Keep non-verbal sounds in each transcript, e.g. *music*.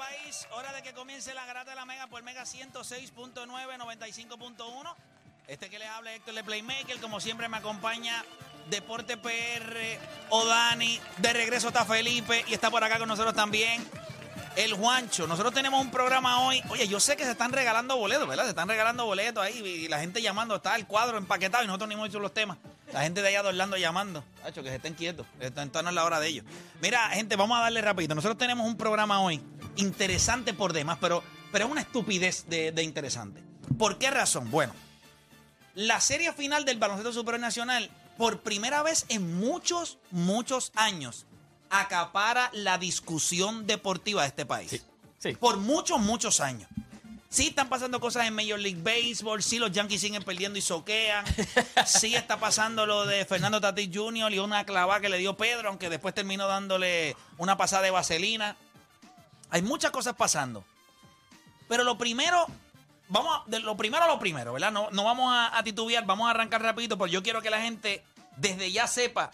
país. Hora de que comience la garata de la Mega por Mega 106.9, 95.1. Este que les habla Héctor de Playmaker. Como siempre me acompaña Deporte PR, Odani. De regreso está Felipe y está por acá con nosotros también el Juancho. Nosotros tenemos un programa hoy. Oye, yo sé que se están regalando boletos, ¿verdad? Se están regalando boletos ahí y la gente llamando. Está el cuadro empaquetado y nosotros ni hemos hecho los temas. La gente de allá de llamando. Hacho, que se estén quietos. Esta no es la hora de ellos. Mira, gente, vamos a darle rapidito. Nosotros tenemos un programa hoy interesante por demás, pero, pero es una estupidez de, de interesante. ¿Por qué razón? Bueno, la serie final del baloncesto superior nacional, por primera vez en muchos, muchos años, acapara la discusión deportiva de este país. Sí. Por muchos, muchos años. Sí están pasando cosas en Major League Baseball, sí los Yankees siguen perdiendo y soquean, sí está pasando lo de Fernando Tatis Jr. y una clavada que le dio Pedro, aunque después terminó dándole una pasada de vaselina. Hay muchas cosas pasando. Pero lo primero, vamos a- de lo primero a lo primero, ¿verdad? No, no vamos a, a titubear, vamos a arrancar rapidito, porque yo quiero que la gente desde ya sepa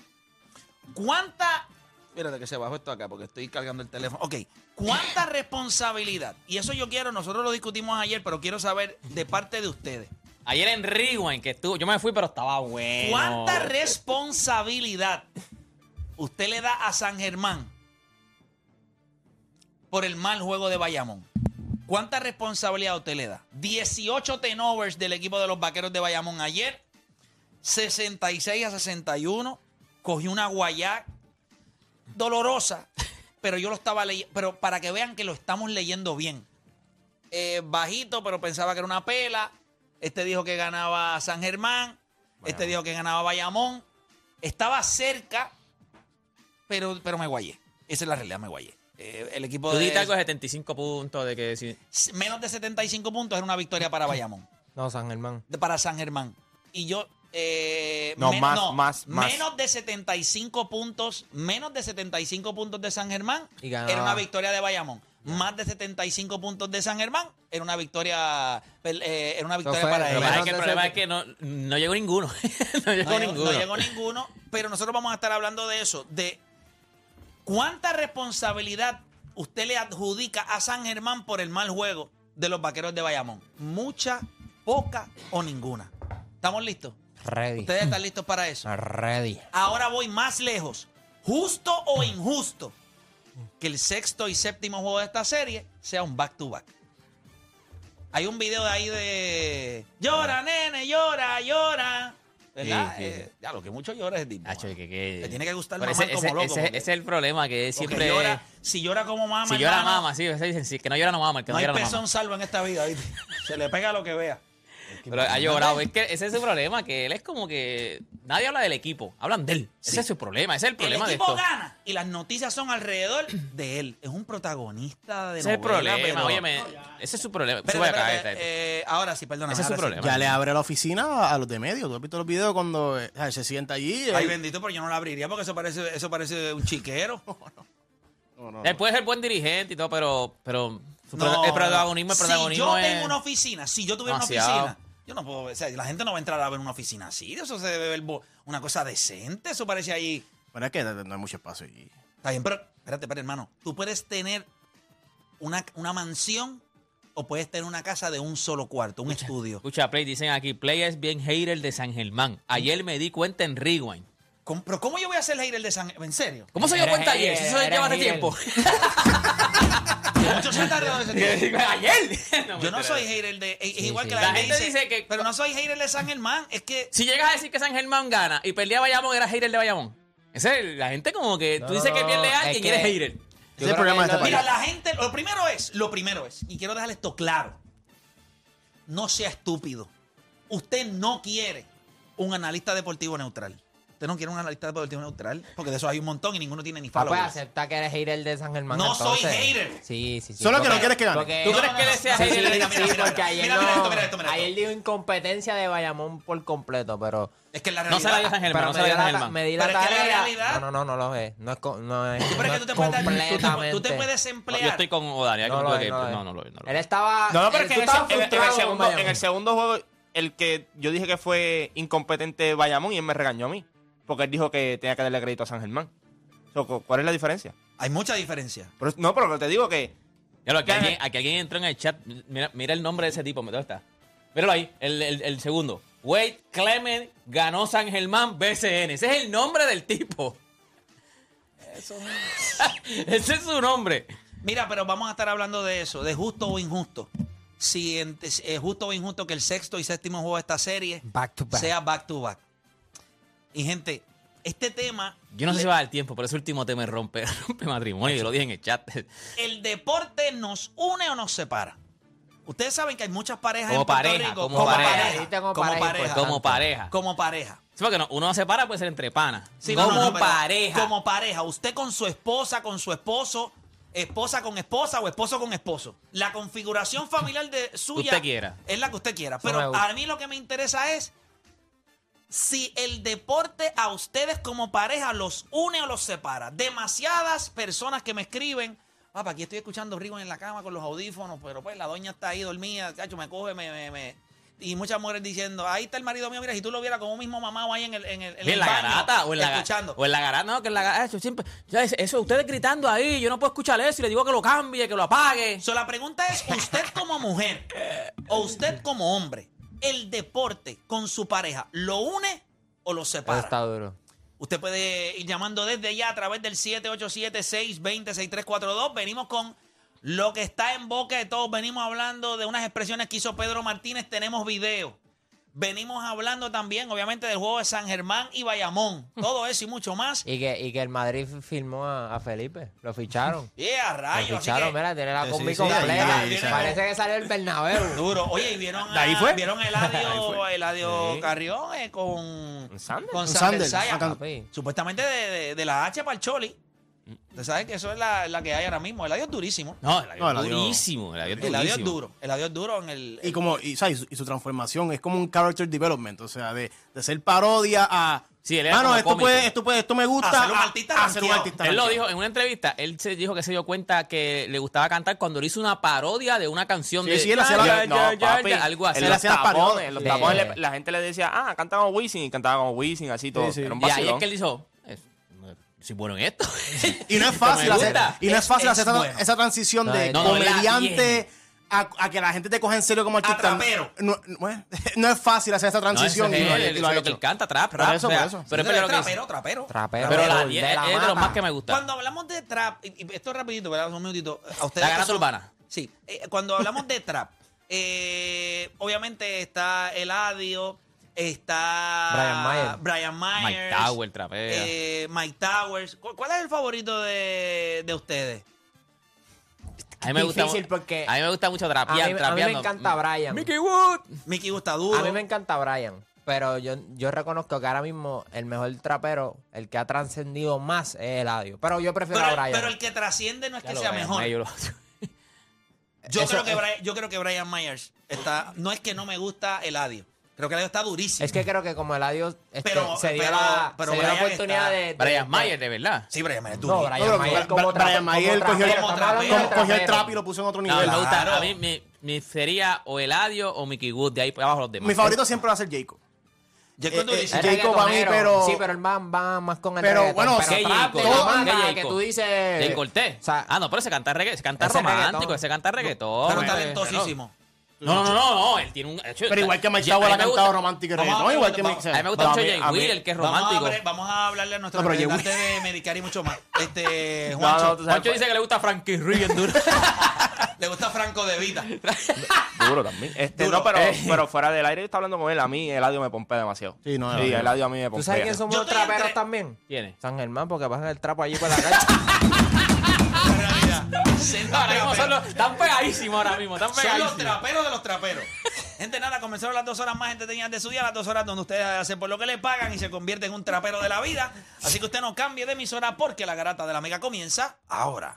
cuánta... Espérate que se bajó esto acá porque estoy cargando el teléfono. Ok, ¿cuánta *laughs* responsabilidad? Y eso yo quiero, nosotros lo discutimos ayer, pero quiero saber de parte de ustedes. Ayer en Rewind, que estuvo, yo me fui, pero estaba bueno. ¿Cuánta responsabilidad usted le da a San Germán por el mal juego de Bayamón? ¿Cuánta responsabilidad usted le da? 18 tenovers del equipo de los vaqueros de Bayamón ayer. 66 a 61. Cogió una guayá dolorosa, pero yo lo estaba leyendo. Pero para que vean que lo estamos leyendo bien. Eh, bajito, pero pensaba que era una pela. Este dijo que ganaba San Germán. Este dijo que ganaba Bayamón. Estaba cerca, pero, pero me guayé. Esa es la realidad, me guayé. Eh, el equipo Tú de dijiste algo de 75 puntos, de que si- menos de 75 puntos era una victoria para Bayamón, No, San Germán. de- para San Germán. Y yo eh, No, más, más, más. menos de 75 puntos, menos de 75 puntos de San Germán Y ganaba. era una victoria de Bayamón. Más de 75 puntos de San Germán era una victoria eh, era una victoria fue- para pero ellos. pasa es que el problema es que no, no llegó ninguno. *laughs* no llegó No llegó, ninguno. no llegó ninguno, pero nosotros vamos a estar hablando de eso, de cuánta responsabilidad usted le adjudica a San Germán por el mal juego de los vaqueros de Bayamón. Mucha, poca o ninguna. ¿Estamos listos? Ready. ¿Ustedes están listos para eso? Ready. Ahora voy más lejos. ¿Justo o injusto que el sexto y séptimo juego de esta serie sea un back-to-back? Hay un video de ahí de... Llora, nene, llora, llora. ¿Verdad? Sí, sí, Eh, ya, lo que mucho llora es tipo. Hacho, que- que- Le tiene que gustar ese, como ese- loco, ese- porque- ese es el problema, que siempre... llora, si llora como mama, si llora hermano, mama, sí, dicen, sí, que no llora no mama, el que no no, hay llora no mama. salvo en esta vida. ¿viste? Se le pega lo que vea. Pero ha llorado, es que ese es su problema, que él es como que... Nadie habla del equipo, hablan de él. Ese es su problema, ese es el problema el de equipo esto. gana y las noticias son alrededor de él. Es un protagonista de Ese es el problema, pero- óyeme, ese es su problema. Sube acá, espérate, este. eh, ahora sí, perdona. Ese es su problema. Ya le abre la oficina a los de medio. ¿Tú has visto los videos cuando eh, se sienta allí? Ay, él- bendito, pero yo no la abriría porque eso parece, eso parece un chiquero. *laughs* No, no, Él no. puede ser buen dirigente y todo, pero, pero su No, pro- el protagonismo, el Si protagonismo yo es... tengo una oficina, si yo tuviera una oficina, yo no puedo, o sea, la gente no va a entrar a ver una oficina así. Eso se debe ver una cosa decente. Eso parece ahí. Pero es que no hay mucho espacio allí. Está bien, pero espérate, espérate, hermano. Tú puedes tener una, una mansión o puedes tener una casa de un solo cuarto, un estudio. Escucha, Play, dicen aquí, Play es bien hater de San Germán. Ayer me di cuenta en Rewind. ¿Cómo- pero ¿cómo yo voy a ser hater de San ¿En serio? ¿Cómo se dio cuenta ayer? Si eso eres lleva hace hater. tiempo. Muchos se de ese tiempo. ayer. *laughs* Yo no soy hater de. Es Sí, igual sí. que la, La gente, gente dice, dice que- Pero no soy hater de San Germán. Es que. Si llegas a decir que San Germán gana y perdía Bayamón, era hater de Bayamón. Ese es la gente como que No, tú dices que no, pierde a alguien y que- eres hater. Ese el de. Mira, la gente. Lo primero es. Lo primero es. Y quiero dejar esto claro. No sea estúpido. Usted no quiere un analista deportivo neutral. Usted no quiere un analista deportivo neutral. Porque de eso hay un montón y ninguno tiene ni Ah, pues acepta que eres hater de San Germán. No soy entonces. hater. Sí, sí, sí. Solo que no quieres que gane. porque- ¿Tú No, crees no, que no, él sea sí, hater sí, de mira, Sí, mira, porque mira, ayer, mira, no- mira esto, mira esto, mira esto. ayer dio incompetencia de Bayamón por completo, pero... Es que la No realidad. se la dio San Germán, pero no se la di dio San Germán. me di la Pero es que la tarea. realidad- No, no, no, no lo es. No es, co- no es, pero es no que tú te tú- te puedes No, emplear. yo estoy con Odalia. No No, lo no, es, no lo es. no, no no Él es. estaba... No, no, pero es que en el segundo juego, el que yo dije que fue incompetente Bayamón y él me regañó a mí. Porque él dijo que tenía que darle crédito a San Germán. So, ¿Cuál es la diferencia? Hay mucha diferencia. Pero, no, pero te digo que aquí, alguien, aquí alguien entró en el chat. Mira, mira el nombre de ese tipo. ¿Dónde está? Míralo ahí, el, el- el segundo. Wade Clement ganó San Germán BCN. Ese es el nombre del tipo. *laughs* Ese es su nombre. Mira, pero vamos a estar hablando de eso, de justo o injusto. Si es justo o injusto que el sexto y séptimo juego de esta serie Back to back. sea back to back. Y gente, este tema, Yo no sé si va a dar tiempo, pero ese último tema me rompe, *laughs* rompe matrimonio. Yo lo dije en el chat. el deporte nos une o nos separa. Ustedes saben que hay muchas parejas Como en Puerto pareja, Rico, como como pareja. pareja, como como pareja, pareja, Como pareja. como pareja. Sí, porque no, uno no se para, puede ser entre panas. Sí, como no, no, pareja. Como pareja. Usted con su esposa, con su esposo, esposa con esposa o esposo con esposo. La configuración familiar de suya Usted quiera. es la que usted quiera. Pero a mí lo que me interesa es si el deporte a ustedes como pareja los une o los separa. Demasiadas personas que me escriben. Papá, aquí estoy escuchando Rigo en la cama con los audífonos, pero pues la doña está ahí dormida, cacho, me coge, me, me, me- Y muchas mujeres diciendo, ahí está el marido mío, mira, si tú lo vieras como mismo mamado ahí en el, en el, en la baño, garata o en la, escuchando. o en la garata, no, que en la garata, eso siempre, eso, ustedes gritando ahí, yo no puedo escuchar eso y le digo que lo cambie, que lo apague. So, la pregunta es, usted como mujer o usted como hombre, ¿el deporte con su pareja lo une o lo Eso separa? está duro. Usted puede ir llamando desde ya a través del 787-620-6342. Venimos con lo que está en boca de todos. Venimos hablando de unas expresiones que hizo Pedro Martínez. Tenemos video. Venimos hablando también, obviamente, del juego de San Germán y Bayamón. *laughs* Todo eso y mucho más. Y que, y que el Madrid firmó a, a Felipe. Lo ficharon. *laughs* Yeah, Lo rayos. así ficharon, que- mira, tiene la combi sí, completa. ahí, ahí, ahí. Parece que salió el Bernabéu. *laughs* Duro. Oye, y vieron, ¿De ahí a- fue? vieron a Eladio, Eladio Sí. Carrión eh, con, Sander. con Sander. Supuestamente de, de- de la H para el Choli. Usted sabe que eso es la, la que hay ahora mismo. Eladio es durísimo. No, el No, el avión- durísimo, el es durísimo. duro. Eladio es duro en el... Y como, y, ¿sabes? y su, y su transformación es como un character development, o sea, de, de ser parodia a. Sí, él era Mano, como esto cómico. puede, esto puede, esto me gusta. A ser un artista a ser un rankeado. artista Él lo dijo en una entrevista, él se dijo que se dio cuenta que le gustaba cantar cuando le hizo una parodia de una canción Sí, de sí, él hacía la- Ya, ya, No, ya, papi, ya, algo así. En Él los hacía las tapones, parodias. en los Sí. tapones le- la gente le decía, ah, canta como Wisin, y cantaba como Wisin, así todo. Sí, sí. Era un Y ahí es vacilón. que él dijo, "Es- no, soy bueno en esto. Y no es fácil hacer, y no es Es- fácil es hacer esa, bueno. esa transición No, de no, no, comediante a, a que la gente te coja en serio como artista. trapero. No, no es- *laughs* no es fácil hacer esa No, transición es y lo, él, y eso lo ha es lo que él canta, trap, Por rap. eso, por eso. Pero es que dice. trapero, trapero. Trapero. Pero la de 10 la es de los más que me gusta. Cuando hablamos de trap, y, y esto es rapidito, ¿verdad? Un minutito. A ustedes La son- urbana. Sí. eh, cuando hablamos de trap, eh, obviamente está Eladio, está Brian Myers. Brian Myers, Mike Tower, trapea. eh, Mike Towers. ¿Cu- ¿Cuál es el favorito de, de ustedes? A mí me gusta, Difícil porque- a mí me gusta mucho A mí, trapear, a mí me trapeando. encanta Brian. Mickey Wood. Mickey gusta duro. A mí me encanta Brian. Pero yo, yo reconozco que ahora mismo el mejor trapero, el que ha trascendido más es Eladio. Pero yo prefiero pero, a Brian. pero el que trasciende no es Ya que sea mejor. *laughs* Yo, Eso creo que Brian, yo creo que Brian Myers está. No es que no me gusta Eladio. Creo que Eladio está durísimo. Es que creo que como Eladio este, Pero- se dio, pero- la, pero se dio la Brian oportunidad está- de, de- Brian de- Mayer, de verdad. Sí, Brian No, duro. Brian No, Mayer como, Brian Mayer como cogió, de el trap y lo puso en otro No, nivel. gusta. Claro. A mí mi, mi sería o Eladio o Mickey Wood, de ahí para abajo los demás. Mi favorito siempre va a ser Jacob. Yo Eh, eh, Jacob a mí, pero- Sí, pero él va, va más con el Pero, reggaetón. bueno, pero ¿qué Jacob? de la ¿Qué mata, Jacob? que tú dices... Jay Cortés. o sea, ah, no, pero ese canta reggae, se canta ese romántico, reggaetón. ese canta reggaetón. Pero eh, talentosísimo. No, no, no, no, no, él tiene un. hecho, Pero igual que Mike Tower ha cantado romántico y reggaetón, igual que Mike A mí me gusta mucho Jay Will, el que es Vamos a, romántico. vamos a hablarle a nuestro representante de Medicare y mucho más. *laughs* Este, Juancho, no, tú sabes, Juancho dice que le gusta Frankie Ruiz en duro. *laughs* le gusta Franco de Vida. *laughs* Duro también. Este, Duro. No, pero, Eh. pero fuera del aire yo estaba hablando con él. A mí Eladio me pompea demasiado. Sí, no, sí Eladio. Eladio a mí me pompea. ¿Tú sabes quién somos Yo los estoy traperos entre- también? ¿Quién es? San Germán, porque pasan el trapo allí por la calle. Ahora mismo son los- están pegadísimos ahora mismo, están Son los traperos de los traperos. Gente, nada, comenzaron las dos horas más entretenidas de su día, las dos horas donde ustedes hacen por lo que le pagan y se convierte en un trapero de la vida. Así que usted no cambie de emisora porque la garata de la mega comienza ahora.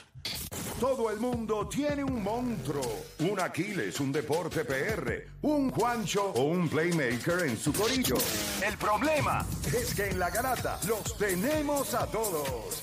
Todo el mundo tiene un monstruo, un Aquiles, un deporte PR, un Juancho o un playmaker en su corillo. El problema es que en la garata los tenemos a todos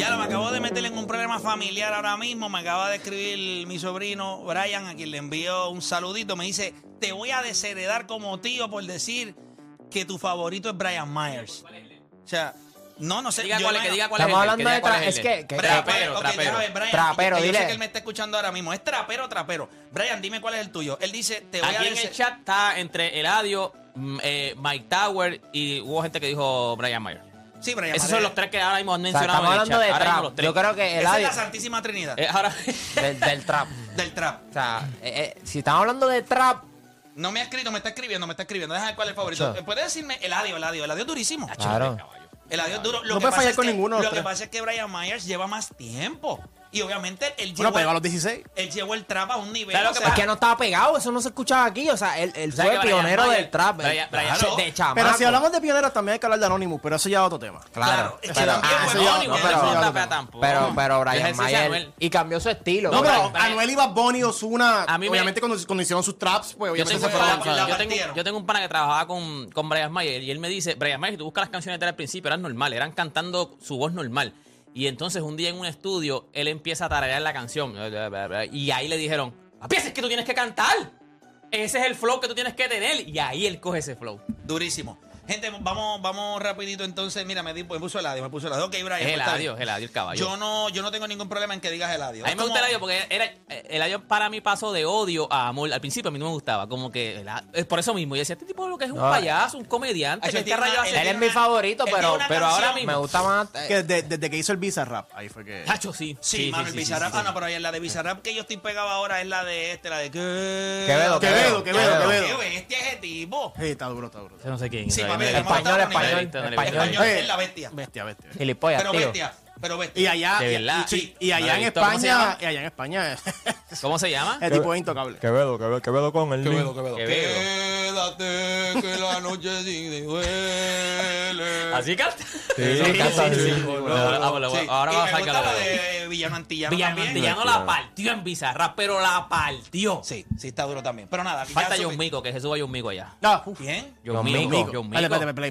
Ya lo me acabo de meter en un problema familiar ahora mismo. Me acaba de escribir mi sobrino Brian, a quien le envío un saludito. Me dice: Te voy a desheredar como tío por decir que tu favorito es Brian Myers. O sea, no, no sé. Diga yo cuál es, que diga cuál es Estamos el de él, hablando que de tra- es es que, Trapero, trapero. ver, Brian, Trapero, yo sé dile. que él me está escuchando ahora mismo. ¿Es trapero trapero? Brian, dime cuál es el tuyo. Él dice: Te voy a Aquí en deshe- el chat está entre Eladio, mm, eh, Mike Tower y hubo gente que dijo Brian Mayer. Sí, Brian Esos son los tres que ahora mismo han O sea, mencionado estamos en el hablando chat. de Ahora mismo trap. los tres. Yo creo que el Esa es audio la Santísima Trinidad Eh, ahora- del, del trap. *laughs* del trap. O sea, eh, eh, si estamos hablando de trap, No me ha escrito, me está escribiendo, me está escribiendo. Déjame ver cuál es el favorito. Sure. ¿Puedes decirme Eladio, Eladio? Eladio es durísimo. claro. Eladio es duro. Lo No que puede pasa fallar es con que- ninguno de los Lo que tres. pasa es que Brian Myers lleva más tiempo. Y obviamente él Bueno, llevó, pegó a el, los 16. él llevó el trap a un nivel. ¿Sabes lo o que sea, Es que no estaba pegado, eso no se escuchaba aquí. O sea, él, él ¿Sabes fue Brian pionero Mayer- del trap. Brian- el- Brian- de, de chamaco. Pero si hablamos de pioneros, también hay que hablar de Anonymous, pero eso ya es otro tema. Claro. pero, ah, eso ya- Anonymous, no, pero- eso no pero, pero Brian Mayer. Y cambió su estilo. No, pero Anuel y Bad Bunny, Ozuna, A mí me- obviamente cuando, cuando hicieron sus traps, pues Yo obviamente tengo, se un fueron yo, tengo, partieron. yo tengo un pana que trabajaba con, con Brian Mayer y él me dice, Brian Mayer, si tú buscas las canciones de él al principio, eran normal, eran cantando su voz normal. Y entonces un día en un estudio, él empieza a tararear la canción. Y ahí le dijeron, papi, es que tú tienes que cantar. Ese es el flow que tú tienes que tener. Y ahí él coge ese flow. Durísimo. Gente, vamos, vamos rapidito entonces. Mira, me, di- me puso Eladio, me puso Eladio. Ok, Brian. Es pues, es Eladio el caballo. Yo no, yo no tengo ningún problema en que digas Eladio. A mí me gusta como- Eladio porque era, eh, Eladio para mí pasó de odio a amor. Al principio a mí no me gustaba. Como que, es por eso mismo. Yo decía, este tipo lo que es un No, payaso, un comediante. Ay, que él este rayo hace- él es mi favorito, pero, pero ahora mismo me gusta más. eh, Que desde, desde que hizo el Visa Rap, ahí fue que. Hacho, sí. Sí, mano, el Bizarrap. Ah, no, pero ahí en la de Bizarrap que yo estoy pegado ahora es la de este, la de que. Quevedo, Quevedo, Quevedo, Qué Quevedo. bestia ese tipo. Sí, está duro, está duro. Yo no sé quién. Sí, Español, español, español. Español es la bestia. Bestia, bestia. Gilipollas, Pero tío. bestia, pero. Y allá, De y- verdad. sí, y No allá he en. España, y allá en España, *laughs* ¿Cómo se llama? el tipo es intocable. Quevedo, Quevedo, Quevedo con el Quevedo, Quevedo. Quevedo. Quédate que la noche sí duele. ¿Así canta? Sí, canta así. Ah, Ahora y va a sacar la de... Villano Antillano Villano también. Antillano la partió en Bizarra, pero la partió. Sí, sí está duro también. Pero nada, Falta John Mico, que se suba John Mico allá. No. ¿Quién? John Mico.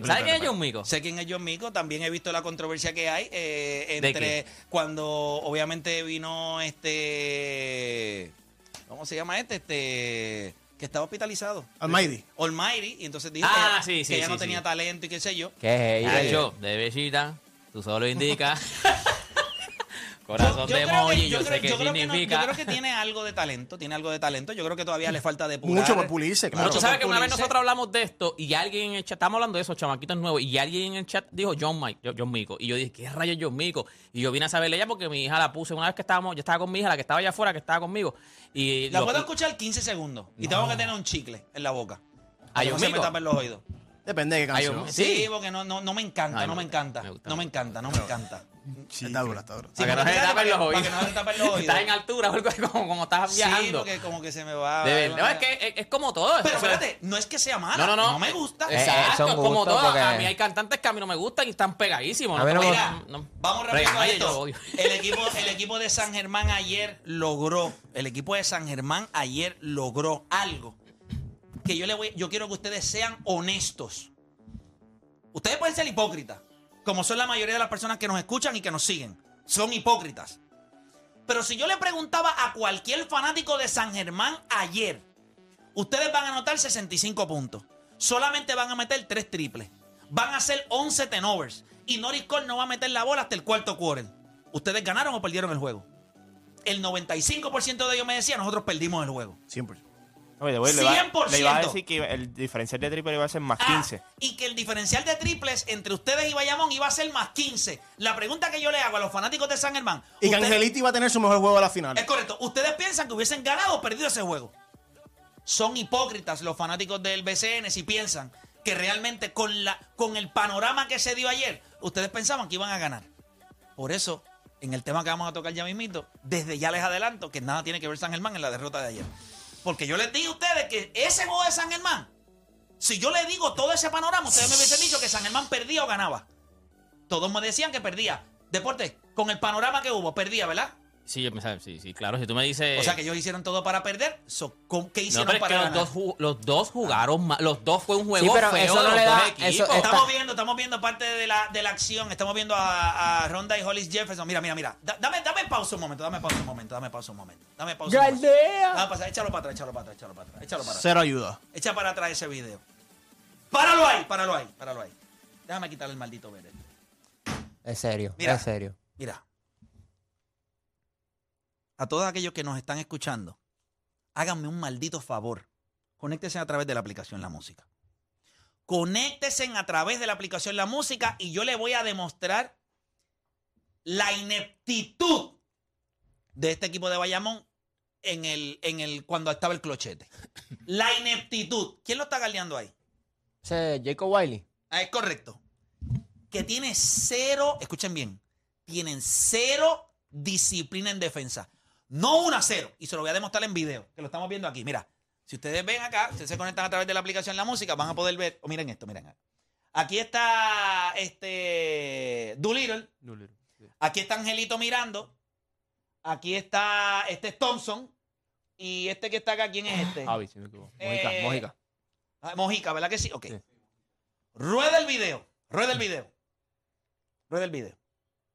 ¿Sabes quién es. John Mico? Sé quién es John Mico, también he visto la controversia que hay eh, ¿De entre cuando obviamente vino este, ¿cómo se llama este? Este, que estaba hospitalizado. Almighty. Almighty, y entonces dijo Ah, que, sí, que sí, ella sí, no sí. tenía talento y qué sé yo. ¿Qué es ella? Nacho, de besita, tú solo indicas. *laughs* Corazón Yo de creo que- emoji, yo yo creo- sé que no- significa. yo creo que tiene algo de talento, tiene algo de talento. Yo creo que todavía le falta depurar. Mucho por pulirse, claro. Pero tú sabes que una vez nosotros hablamos de esto y alguien en el chat, estamos hablando de esos chamaquitos nuevos, y alguien en el chat dijo John Mike, John- Mico. Y yo dije, ¿qué rayos John Mico? Y yo vine a saberle ella porque mi hija la puse una vez que estábamos, yo estaba con mi hija, la que estaba allá afuera, que estaba conmigo. Y La lo- puedo escuchar 15 segundos y tengo que tener un chicle en la boca. ¿A no John se me tapen los oídos. Depende de qué Ay, canción. Sí, Sí. porque no, no, no me encanta, Ay, no me encanta. me gusta. No me encanta, no me encanta. Está duro, está duro. Sí, para que no se tapen los para oídos. que no se tapen los oídos. Estás en altura algo como, como estás Sí, viajando. porque como que se me va. De verdad, no, es que es, es como todo. Pero O sea, espérate, no es que sea mala. No, no, no. No me gusta. Eh, Exacto, es como todo. porque- A mí hay cantantes que a mí no me gustan y están pegadísimos. A mí no me Mira, no- vamos rápido a esto. *laughs* El equipo, el equipo de San Germán ayer logró, el equipo de San Germán ayer logró algo que yo le voy, yo quiero que ustedes sean honestos. Ustedes pueden ser hipócritas, como son la mayoría de las personas que nos escuchan y que nos siguen. Son hipócritas. Pero si yo le preguntaba a cualquier fanático de San Germán ayer, ustedes van a anotar 65 puntos. Solamente van a meter 3 triples. Van a hacer 11 tenovers. Y Norris Cole no va a meter la bola hasta el cuarto quarter. ¿Ustedes ganaron o perdieron el juego? El 95% de ellos me decía, nosotros perdimos el juego. 100%. Oye, güey, le, iba, 100%. le iba a decir que iba- el diferencial de triple iba a ser más Ah, 15. y que el diferencial de triples entre ustedes y Bayamón iba a ser más 15. La pregunta que yo le hago a los fanáticos de San Germán. Y que Angelito iba a tener su mejor juego a la final. Es correcto. ¿Ustedes piensan que hubiesen ganado o perdido ese juego? Son hipócritas los fanáticos del BCN si piensan que realmente con, la, con el panorama que se dio ayer, ustedes pensaban que iban a ganar. Por eso, en el tema que vamos a tocar ya mismito, desde ya les adelanto que nada tiene que ver San Germán en la derrota de ayer. Porque yo les dije a ustedes que ese juego de San Germán, si yo le digo todo ese panorama, ustedes me hubiesen dicho que San Germán perdía o ganaba. Todos me decían que perdía. Deporte, con el panorama que hubo, perdía, ¿verdad? Sí, yo pensaba- sí, sí, claro. Si tú me dices. O sea que ellos hicieron todo para perder. So, ¿con- ¿Qué No, hicieron pero es para que los dos, ju- los dos jugaron mal. Los dos fue un juego Sí, pero feo eso de no los le dos da- equipos. eso está- Estamos viendo, estamos viendo parte de la, de la acción. Estamos viendo a, a Ronda y Hollis Jefferson. Mira, mira, mira. Da- dame, dame pausa un momento, dame pausa un momento, dame pausa un momento. Dame pausa un momento. ¡Galdea! Dame pausa, échalo para atrás, échalo para atrás, échalo para atrás. Échalo para atrás. Cero ayuda. Echa para atrás ese video. Páralo ahí, páralo ahí, páralo ahí. Déjame quitarle el maldito verde. Es serio, Mira. es serio. Mira. A todos aquellos que nos están escuchando, háganme un maldito favor. Conéctense a través de la aplicación La Música. Conéctense a través de la aplicación La Música y yo le voy a demostrar la ineptitud de este equipo de Bayamón en el, en el, cuando estaba el clochete. La ineptitud. ¿Quién lo está galeando ahí? Ese es Jacob Wiley. Ah, es correcto. Que tiene cero, escuchen bien, tienen cero disciplina en defensa. No una cero. Y se lo voy a demostrar en video, que lo estamos viendo aquí. Mira, si ustedes ven acá, ustedes se conectan a través de la aplicación La Música, van a poder ver, o miren esto, miren. Aquí está este Doolittle, aquí está Angelito mirando, aquí está este es Thompson, y este que está acá, ¿quién es este? Javi, si me equivoco. Eh, Mojica, Mojica. Ah, Mojica, ¿verdad que sí? Ok. Sí. Rueda el video. Rueda el video. Rueda el video.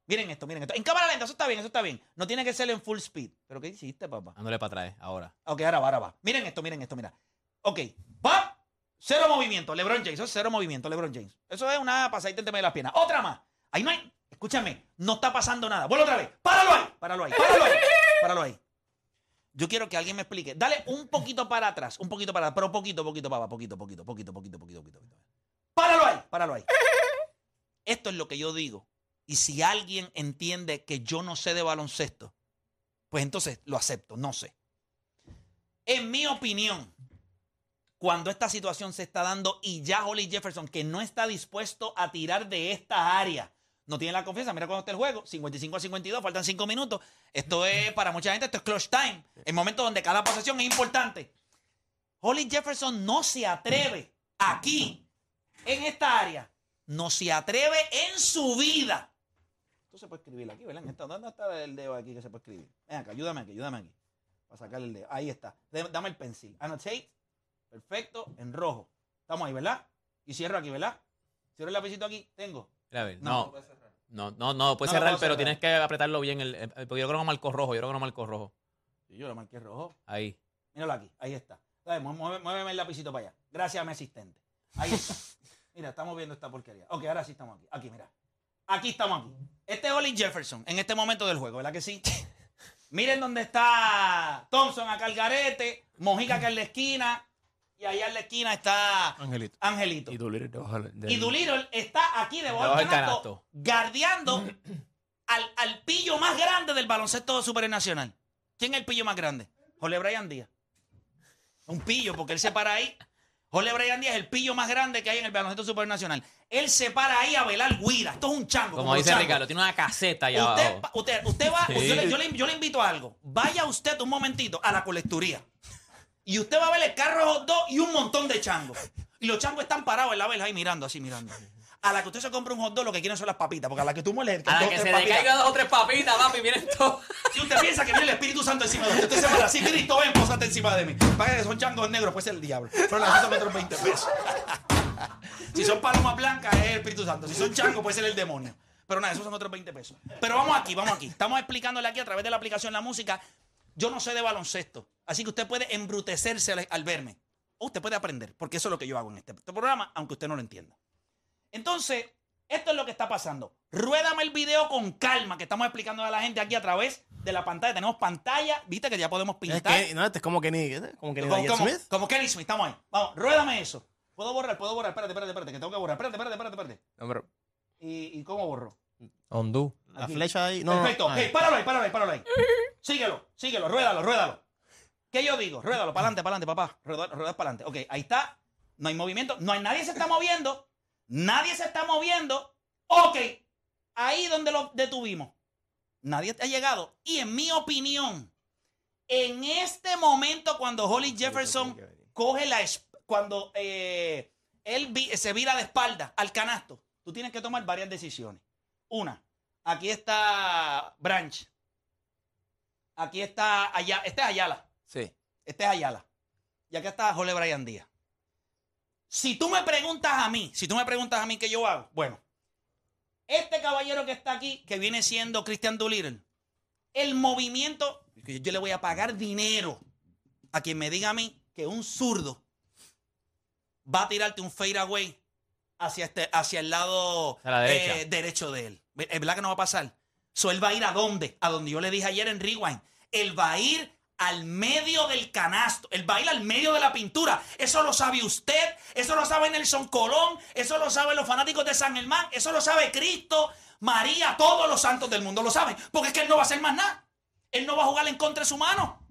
Miren esto, miren esto. En cámara lenta, eso está bien, eso está bien. No tiene que ser en full speed. ¿Pero qué hiciste, papá? Dándole para atrás ahora. Ok, ahora va, ahora va. Miren esto, miren esto, mira. Ok, va. Cero movimiento. LeBron James. Eso es cero movimiento, LeBron James. Eso es una pasadita entre medio de las piernas. Otra más. Ahí no hay. Escúchame, no está pasando nada. Vuelvo otra vez. Páralo ahí. Páralo ahí. Páralo ahí. Páralo ahí. Yo quiero que alguien me explique. Dale un poquito para atrás. Un poquito para atrás. Pero poquito, poquito, papá. Poquito, poquito, poquito, poquito, poquito, poquito. poquito. Páralo ahí. Páralo ahí. Esto es lo que yo digo. Y si alguien entiende que yo no sé de baloncesto, pues entonces lo acepto. No sé. En mi opinión, cuando esta situación se está dando y ya Holly Jefferson, que no está dispuesto a tirar de esta área, no tiene la confianza. Mira cuando está el juego, 55 a 52, faltan 5 minutos. Esto es, para mucha gente, esto es clutch time. El momento donde cada posesión es importante. Holly Jefferson no se atreve aquí, en esta área, no se atreve en su vida. Esto se puede escribir aquí, ¿verdad? Esta- ¿Dónde está el dedo aquí que se puede escribir? Ven acá, ayúdame aquí, ayúdame aquí. Para sacarle el dedo. Ahí está. Dame el pencil. Annotate. Perfecto. En rojo. Estamos ahí, ¿verdad? Y cierro aquí, ¿verdad? Cierro el lapicito aquí. Tengo. Mira, a ver, No. no. No, no, no, puedes No cerrar, pero cerrar. tienes que apretarlo bien. El, el- porque yo creo que no marcó rojo, yo creo que no marcó rojo. Sí, yo lo marqué rojo. Ahí. Míralo aquí. Ahí está. Dale, mueve- mueve- muéveme el lapicito para allá. Gracias a mi asistente. Ahí está. *laughs* Mira, estamos viendo esta porquería. Ok, ahora sí estamos aquí. Aquí, mira. Aquí estamos aquí. Este es Olin Jefferson en este momento del juego, ¿verdad que sí? *laughs* Miren dónde está Thompson acá al garete, Mojica acá en la esquina, y allá en la esquina está Angelito. Angelito. Y Doolittle debajo del- del- Y Doolittle está aquí debajo Debajo del del canasto, canasto. guardiando *clears throat* al, al pillo más grande del baloncesto supernacional. ¿Quién es el pillo más grande? Jorge Brian Díaz. Un pillo, porque él se para ahí. Jorge Brian Díaz es el pillo más grande que hay en el baloncesto supernacional. Él se para ahí a velar guira. Esto es un chango. Como dice. Ricardo, tiene una caseta allá Usted, abajo. usted, usted va, Sí. yo, le, yo le- yo le invito a algo. Vaya usted un momentito a la colecturía. Y usted va a ver el carro dog y un montón de changos. Y los changos están parados en la vela ahí mirando, así mirando. A la que usted se compra un hot dog, lo que quieren son las papitas. Porque a la que tú mueles, A la que se le papitas. caiga dos o tres papitas, papi, miren todo. Si usted piensa que viene el Espíritu Santo encima de usted, usted se para así, Cristo, ven, posate encima de mí. Para que son changos negros, pues es el diablo. Pero las son otros 20 pesos. si son palomas blancas, es el Espíritu Santo. Si son changos, puede ser el demonio. Pero nada, esos son otros 20 pesos. Pero vamos aquí, vamos aquí. Estamos explicándole aquí a través de la aplicación La Música. Yo no sé de baloncesto, así que usted puede embrutecerse al, al verme. O usted puede aprender, porque eso es lo que yo hago en este programa, aunque usted no lo entienda. Entonces, esto es lo que está pasando. Ruédame el video con calma, que estamos explicando a la gente aquí a través de la pantalla. Tenemos pantalla, viste que ya podemos Es pintar. que, no, este es como Kenny, como Kenny como, como- Smith. como Kenny Smith, estamos ahí. Vamos, ruédame eso. Puedo borrar, puedo borrar. Espérate, espérate, espérate, que tengo que borrar. Espérate, espérate, espérate, espérate. No, pero- ¿Y, y cómo borro? Hondú. La flecha ahí. No, no, Perfecto. ahí. Hey, páralo ahí, páralo ahí, páralo ahí. Síguelo, síguelo, ruédalo, ruédalo. ¿Qué yo digo? Ruédalo, para adelante, para adelante, papá. Rueda, rueda para adelante. Ok, ahí está. No hay movimiento. No hay nadie se está moviendo. Nadie se está moviendo. Ok. Ahí donde lo detuvimos. Nadie ha llegado. Y en mi opinión, En este momento, cuando Holly Jefferson coge la. Cuando eh, él vi- se vira de espalda al canasto, tú tienes que tomar varias decisiones. Una, aquí está Branch. Aquí está Ayala. Este es Ayala. Sí. Este es Ayala. Y acá está Jorge Brian Díaz. Si tú me preguntas a mí, si tú me preguntas a mí qué yo hago, bueno, este caballero que está aquí, que viene siendo Christian Doolittle, el movimiento, yo le voy a pagar dinero a quien me diga a mí que un zurdo va a tirarte un fadeaway hacia, este, hacia el lado la eh, derecho de él. ¿Es verdad que no va a pasar? So, él va a ir a dónde? A donde yo le dije ayer en Rewind. Él va a ir al medio del canasto. A ir al medio de la pintura. Eso lo sabe usted. Eso lo sabe Nelson Colón. Eso lo saben los fanáticos de San Germán. Eso lo sabe Cristo, María, todos los santos del mundo lo saben. Porque es que él no va a hacer más nada. Él no va a jugar en contra de su mano.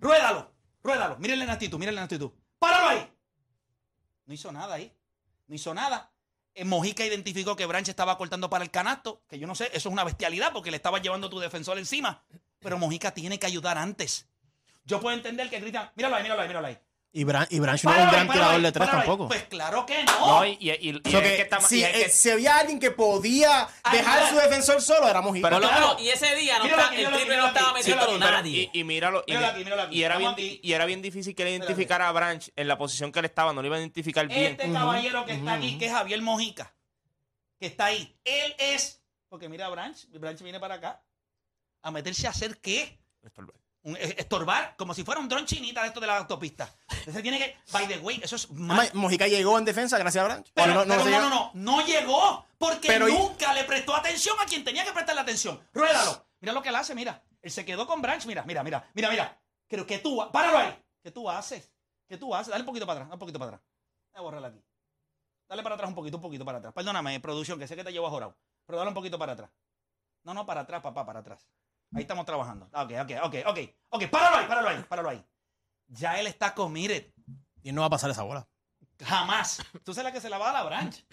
Ruédalo, ruédalo. Mírenle la actitud, mírenle la actitud. ¡Páralo ahí! No hizo nada ahí. No hizo nada. Eh, Mojica identificó que Branch estaba cortando para el canasto, que yo no sé, eso es una bestialidad porque le estaba llevando tu defensor encima. Pero Mojica tiene que ayudar antes. Yo puedo entender que Cristian, míralo ahí, míralo ahí, míralo ahí. Y, Bran- y Branch no es un gran tirador de tres tampoco. Pues claro que no. No, y, y, y- y So es que que está- si, y es que- eh, si había alguien que podía dejar su defensor solo, era Mojica. Por lo claro. menos, y ese día no Míralo está- aquí, el triple no estaba metiendo nadie. Y, y míralo, y, Míralo aquí, míralo aquí. y era bien, y era bien difícil que le identificara a Branch en la posición que él estaba, no lo iba a identificar bien. Este caballero que está aquí, que es Javier Mojica, que está ahí, él es, porque mira a Branch, Branch viene para acá, a meterse a hacer qué? Un- eh, estorbar, como si fuera un dron chinita de esto de la autopista. Entonces tiene que, by the way, eso es mal. Mojica llegó en defensa gracias a Branch. Pero, no, no, pero no, no, no, no llegó porque Pero y- nunca le prestó atención a quien tenía que prestarle atención. Ruédalo. Mira lo que él hace, mira. Él se quedó con Branch, mira, mira, mira, mira, mira. Creo que tú, páralo ahí. ¿Qué tú haces? ¿Qué tú haces? Dale un poquito para atrás, un poquito para atrás. Voy a borrarla aquí. Dale para atrás un poquito, un poquito para atrás. Perdóname, producción, que sé que te llevo a jorado. Pero dale un poquito para atrás. No, no, para atrás, papá, para atrás. Ahí estamos trabajando. Ah, Ok, ok, ok, ok. Ok, páralo ahí, páralo ahí, páralo ahí. Ya él está committed. Y él no va a pasar esa bola. Jamás. Tú sabes la que se la va a la branch.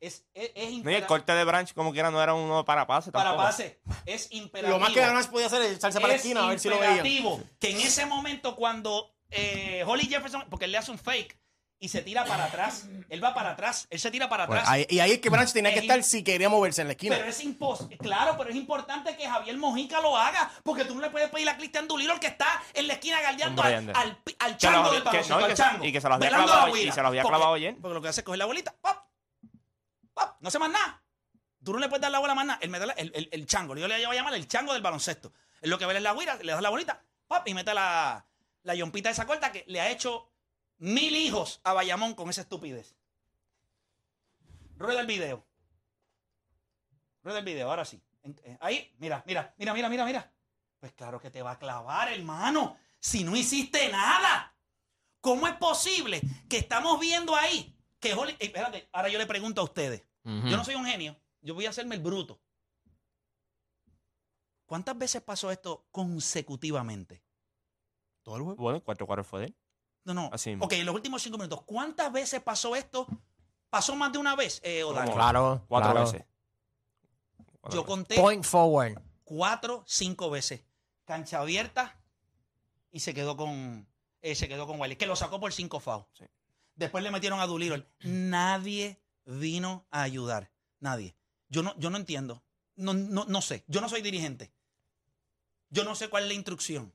Es, es, es No, y el corte de Branch, como quiera, no era uno para pase para tampoco. pase. Es imperativo. Lo más que Branch podía hacer es echarse para la es esquina a ver si lo veían. imperativo que en ese momento cuando eh, Holly Jefferson, porque él le hace un fake y se tira para atrás, él va para atrás, él se tira para Pues atrás. ahí- y ahí es que Branch tenía que Es estar si quería moverse en la esquina. Pero es imposible, claro, pero es importante que Javier Mojica lo haga, porque tú no le puedes pedir a Cristian Dulilo que está en la esquina galdeando al, al, chango del no, y al que- chango. y que se los había clavado- la y se los había Porque- clavado ayer. Porque lo que hace es coger la bolita, ¡pap! ¡pap! no hace más nada. Tú no le puedes dar la bola más nada. Él me da la- el, el- el chango, yo le voy a llamar el chango del baloncesto. Es lo que ve es la guira, le das la bolita, ¡pap! y mete la, la yompita esa corta que le ha hecho mil hijos a Bayamón con esa estupidez. Rueda el video. Rueda el video, ahora sí. Eh, Ahí, mira, mira, mira, mira, mira, mira. Pues claro que te va a clavar, hermano. Si no hiciste nada. ¿Cómo es posible que estamos viendo ahí que eh, espérate, ahora yo le pregunto a ustedes. Yo no soy un genio. Yo voy a hacerme el bruto. ¿Cuántas veces pasó esto consecutivamente? Todo el juego. Bueno, el cuarto cuarto fue de él. No, no. Así mismo. ok, en los últimos cinco minutos. ¿Cuántas veces pasó esto? ¿Pasó más de una vez, eh? Como Claro. Cuatro claro. veces. Cuatro Yo veces. conté Point forward. cuatro, cinco veces. Cancha abierta y se quedó con eh, se quedó con Wiley, que lo sacó por cinco fouls. Sí. Después le metieron a Doolittle. Nadie vino a ayudar. Nadie. Yo no, yo no entiendo. No, no, no sé. Yo no soy dirigente. Yo no sé cuál es la instrucción.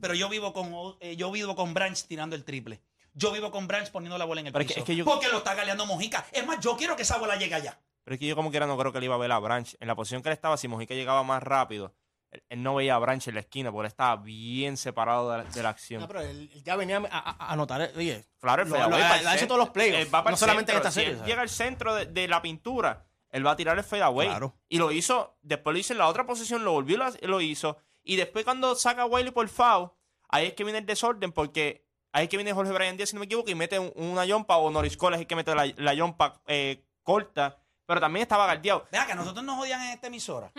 Pero yo vivo con eh, yo vivo con Branch tirando el triple. Yo vivo con Branch poniendo la bola en el Pero piso. es que yo- Porque lo está galeando Mojica. Es más, yo quiero que esa bola llegue allá. Pero es que yo como quiera no creo que él iba a ver a Branch. En la posición que él estaba, si Mojica llegaba más rápido, él, él no veía a Branch en la esquina porque él estaba bien separado de la, de la acción. No, pero él, él ya venía a, a- a anotar. eh, Oye, Claro, lo ha hecho todos los playoffs, Él no solamente en esta Si serie, él llega al centro de, de la pintura, él va a tirar el fadeaway. Claro. Y lo hizo, después lo hizo en la otra posición, lo volvió y lo hizo. Y después cuando saca a Wiley por foul, ahí es que viene el desorden porque ahí es que viene Jorge Bryan Díaz, si no me equivoco, y mete un- una yompa o Norris Cole es el que mete la, la yompa eh, corta. Pero también estaba guardiado. Vea que a nosotros nos odian en esta emisora.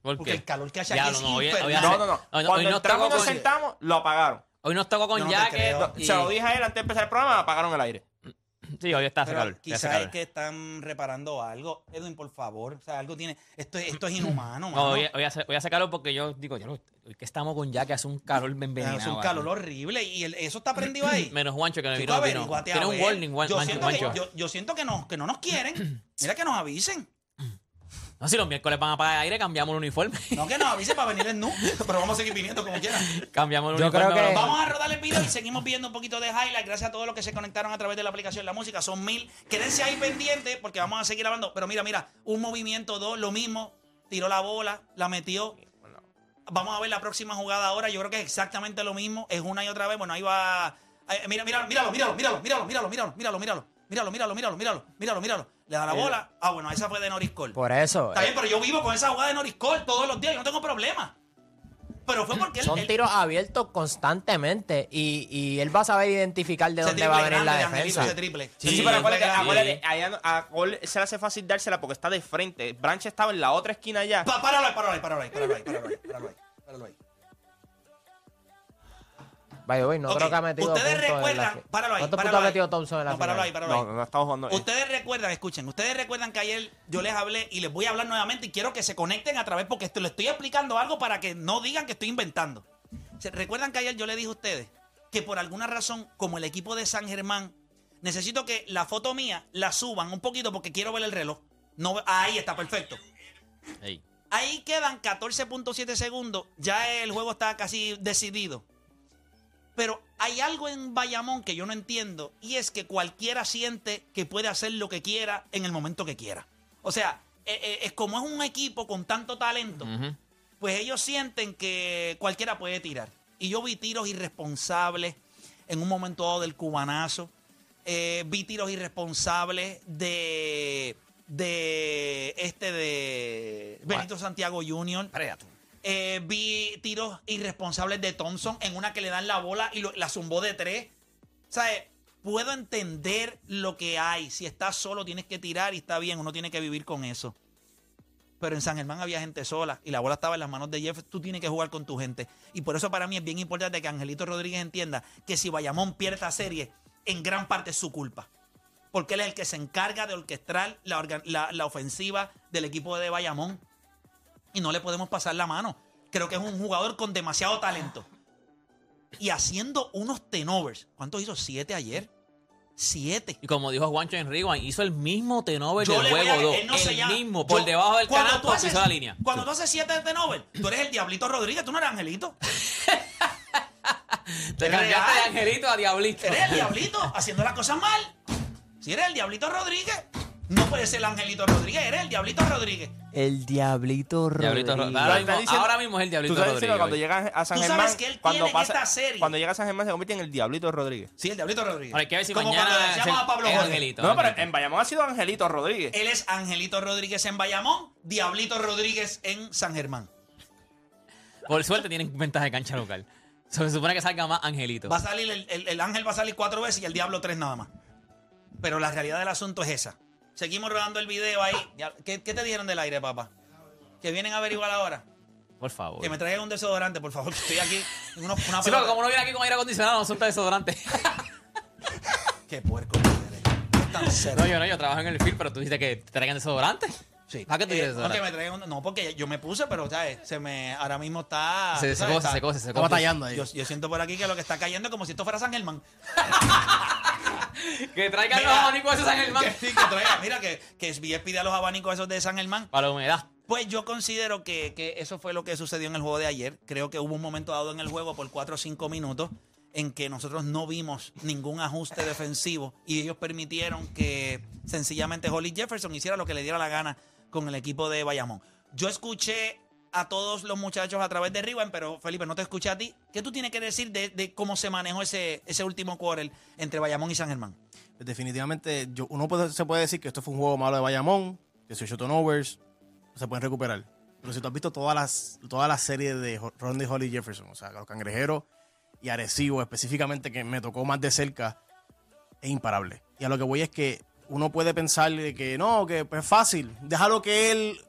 ¿Por Porque el calor que hace aquí es no, hoy- hoy infernal. hace- No, no, no. Hoy no- hoy Cuando no entramos y nos con- sentamos, lo apagaron. Hoy nos tocó con no y- Se lo dije a él antes de empezar el programa, apagaron el aire. Sí, hoy está hace calor. hace quizás es que están reparando algo. Edwin, por favor. O sea, algo tiene. Esto, es- esto es inhumano, No, mano. hoy, hoy hace, hoy hace calor porque yo digo, yo no, hoy que estamos con ya que hace un calor envenenado. es un calor horrible. Y el- eso está prendido ahí. *clears throat* Menos Juancho que me Chico, vino, Tiene un warning, Juan- yo, Juancho. siento que, Juancho. yo, yo siento que no, que no nos quieren. *clears throat* Mira que nos avisen. No, si los miércoles van a pagar aire, cambiamos el uniforme. No que nos avisen para venir en nu. Pero vamos a seguir viniendo como quieran. cambiamos el Yo uniforme. creo que- Vamos a rodar el video y seguimos viendo un poquito de highlight. Gracias a todos los que se conectaron a través de la aplicación La Música. Son mil. Quédense ahí pendientes porque vamos a seguir hablando. Pero mira, mira, un movimiento, dos, lo mismo. Tiró la bola, la metió. Vamos a ver la próxima jugada ahora. Yo creo que es exactamente lo mismo. Es una y otra vez. Bueno, ahí va. eh, mira, mira, míralo, míralo, míralo, míralo, míralo, míralo, míralo, míralo. Míralo, míralo, míralo, míralo, míralo, míralo. Le da la bola. Ah, bueno, esa fue de Norris Cole. Por eso. Está bien, pero yo vivo con esa jugada de Norris Cole todos los días. Yo no tengo problema. Pero fue porque él- Son él- tiros abiertos constantemente y, y él va a saber identificar de dónde va a venir la defensa. ese triple. Sí, Sí, sí, pero acuérdate, acuérdate, allá a Cole se le hace fácil dársela porque está de frente. Branch estaba en la otra esquina allá. Pa- Páralo ahí, páralo ahí, páralo ahí, páralo ahí, páralo ahí, páralo ahí, páralo ahí. By the way, no creo que ha metido ustedes la recuerdan- fi- páralo ahí, ¿Cuántos páralo puntos ha ahí. metido Thompson en la No, páralo final? ahí, páralo ahí. No, no estamos jugando. Ustedes recuerdan, escuchen, ustedes recuerdan que ayer yo les hablé y les voy a hablar nuevamente y quiero que se conecten a través porque esto, le estoy explicando algo para que no digan que estoy inventando. ¿Se recuerdan que ayer yo les dije a ustedes que por alguna razón, como el equipo de San Germán, necesito que la foto mía la suban un poquito porque quiero ver el reloj? No, ahí está, perfecto. Ahí quedan 14.7 segundos. Ya el juego está casi decidido. Pero hay algo en Bayamón que yo no entiendo y es que cualquiera siente que puede hacer lo que quiera en el momento que quiera. O sea, eh, eh, es como es un equipo con tanto talento, pues ellos sienten que cualquiera puede tirar. Y yo vi tiros irresponsables en un momento dado del cubanazo. Eh, vi tiros irresponsables de, de este de Benito Santiago Jr. Eh, vi tiros irresponsables de Thompson en una que le dan la bola y lo- la zumbó de tres. ¿Sabes? Puedo entender lo que hay. Si estás solo tienes que tirar y está bien, uno tiene que vivir con eso. Pero en San Germán había gente sola y la bola estaba en las manos de Jeff. Tú tienes que jugar con tu gente. Y por eso para mí es bien importante que Angelito Rodríguez entienda que si Bayamón pierde esta serie, en gran parte es su culpa. Porque él es el que se encarga de orquestar la, la- la ofensiva del equipo de Bayamón. Y no le podemos pasar la mano. Creo que es un jugador con demasiado talento. Y haciendo unos tenovers. ¿Cuántos hizo? ¿Siete ayer? Siete. Y como dijo Juancho en Rewind, hizo el mismo tenover del juego a- 2. él no el mismo, por yo- debajo del tú haces- la línea. Cuando tú haces siete de Nobel, tú eres el Diablito Rodríguez, tú no eres Angelito. *laughs* Te cambiaste de. Angelito a Diablito. Eres el Diablito haciendo las cosas mal. Si eres el Diablito Rodríguez, no puedes ser el Angelito Rodríguez, eres el Diablito Rodríguez. El Diablito Diablito Rodríguez. Ro- ahora, mismo, diciendo- ahora mismo es el Diablito Tú sabes Rodríguez. cuando llega a San Tú Germán, sabes que él cuando tiene en pasa, esta serie- cuando llega a San Germán se convierte en el Diablito Rodríguez. Sí, el Diablito Rodríguez. Ahora hay que ver si Como mañana cuando decíamos el- a Pablo Jorge. Angelito. No, pero en Bayamón ha sido Angelito Rodríguez. Él es Angelito Rodríguez en Bayamón, Diablito Rodríguez en San Germán. Por suerte tienen ventaja de cancha local. Se supone que salga más Angelito. Va a salir, el, el- el ángel va a salir cuatro veces y el diablo tres nada más. Pero la realidad del asunto es esa. Seguimos rodando el video ahí. ¿Qué, qué te dijeron del aire, papá? Que vienen a averiguar ahora. Por favor. Que me traigan un desodorante, por favor, que estoy aquí. en unos- una Sí, pero como no viene aquí con aire acondicionado, no son desodorante. *laughs* Qué puerco eres. No, yo no, yo trabajo en el film, pero tú dijiste que te traigan desodorante. Sí. ¿A qué tú Eh, quieres no, que me traigan un- no, porque yo me puse, pero ¿sabes? se me ahora mismo está. Se, se cose, Está- se cose, se Está cose. batallando ahí. Yo, yo siento por aquí que lo que está cayendo es como si esto fuera San Germán. *laughs* *laughs* Que traigan los abanicos esos San Germán. Que, sí, que traiga, mira, que, que SBF pide a los abanicos esos de San Germán. Para la humedad. Pues yo considero que, que eso fue lo que sucedió en el juego de ayer. Creo que hubo un momento dado en el juego por 4 o 5 minutos en que nosotros no vimos ningún ajuste defensivo y ellos permitieron que sencillamente Holly Jefferson hiciera lo que le diera la gana con el equipo de Bayamón. Yo escuché a todos los muchachos a través de Riven, pero Felipe, no te escuché a ti. ¿Qué tú tienes que decir de, de cómo se manejó ese, ese último quarter entre Bayamón y San Germán? Definitivamente, yo, uno se puede decir que esto fue un juego malo de Bayamón, que 18 turnovers, se pueden recuperar. Pero si tú has visto todas las, toda la serie de Rondy Holly Jefferson, o sea, los cangrejeros y Arecibo específicamente, que me tocó más de cerca, es imparable. Y a lo que voy es que uno puede pensar que no, que es fácil, déjalo que él